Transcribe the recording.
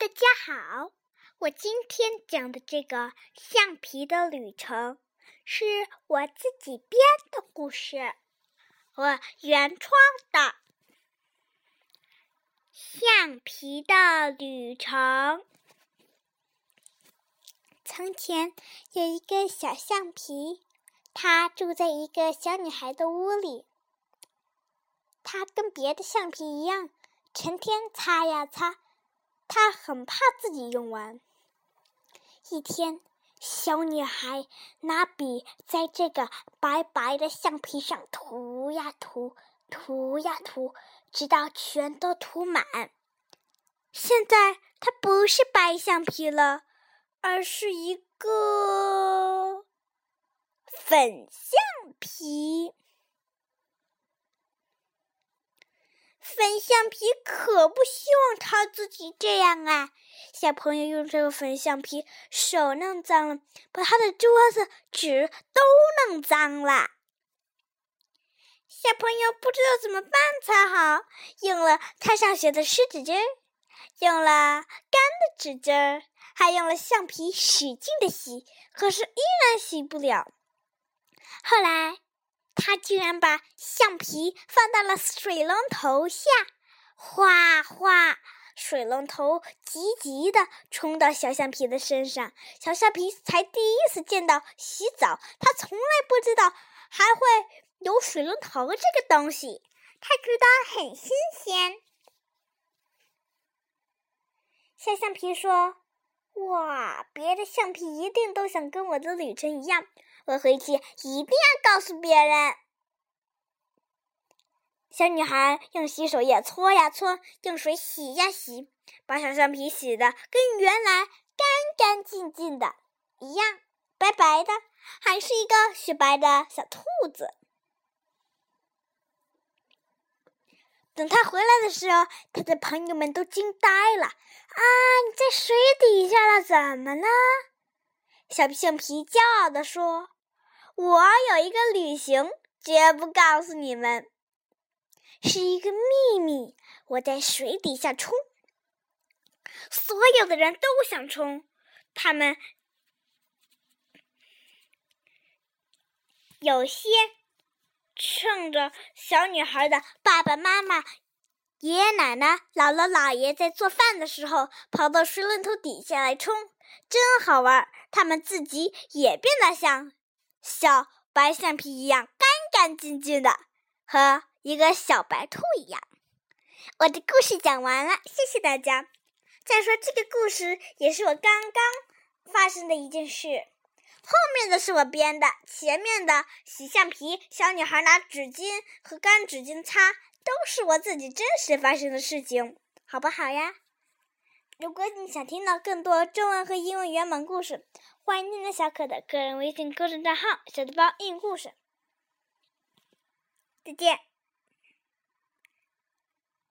大家好，我今天讲的这个橡皮的旅程是我自己编的故事，我原创的橡皮的旅程。从前有一个小橡皮，它住在一个小女孩的屋里。它跟别的橡皮一样，成天擦呀擦。他很怕自己用完。一天，小女孩拿笔在这个白白的橡皮上涂呀涂，涂呀涂，直到全都涂满。现在它不是白橡皮了，而是一个粉橡皮。粉橡皮可不希望他自己这样啊！小朋友用这个粉橡皮，手弄脏了，把他的桌子、纸都弄脏了。小朋友不知道怎么办才好，用了他上学的湿纸巾，用了干的纸巾，还用了橡皮使劲的洗，可是依然洗不了。后来。他居然把橡皮放到了水龙头下，哗哗，水龙头急急的冲到小橡皮的身上。小橡皮才第一次见到洗澡，他从来不知道还会有水龙头这个东西，他觉得很新鲜。小橡皮说：“哇，别的橡皮一定都想跟我的旅程一样。”我回去一定要告诉别人。小女孩用洗手液搓呀搓，用水洗呀洗，把小橡皮洗的跟原来干干净净的一样，白白的，还是一个雪白的小兔子。等他回来的时候，他的朋友们都惊呆了：“啊，你在水底下了？怎么了？”小橡皮骄傲地说：“我有一个旅行，绝不告诉你们，是一个秘密。我在水底下冲，所有的人都想冲，他们有些趁着小女孩的爸爸妈妈、爷爷奶奶、姥姥姥爷在做饭的时候，跑到水龙头底下来冲。”真好玩儿！他们自己也变得像小白橡皮一样干干净净的，和一个小白兔一样。我的故事讲完了，谢谢大家。再说这个故事也是我刚刚发生的一件事，后面的是我编的，前面的洗橡皮、小女孩拿纸巾和干纸巾擦，都是我自己真实发生的事情，好不好呀？如果你想听到更多中文和英文原版故事，欢迎添加小可的个人微信公众账号“小豆包英语故事”。再见。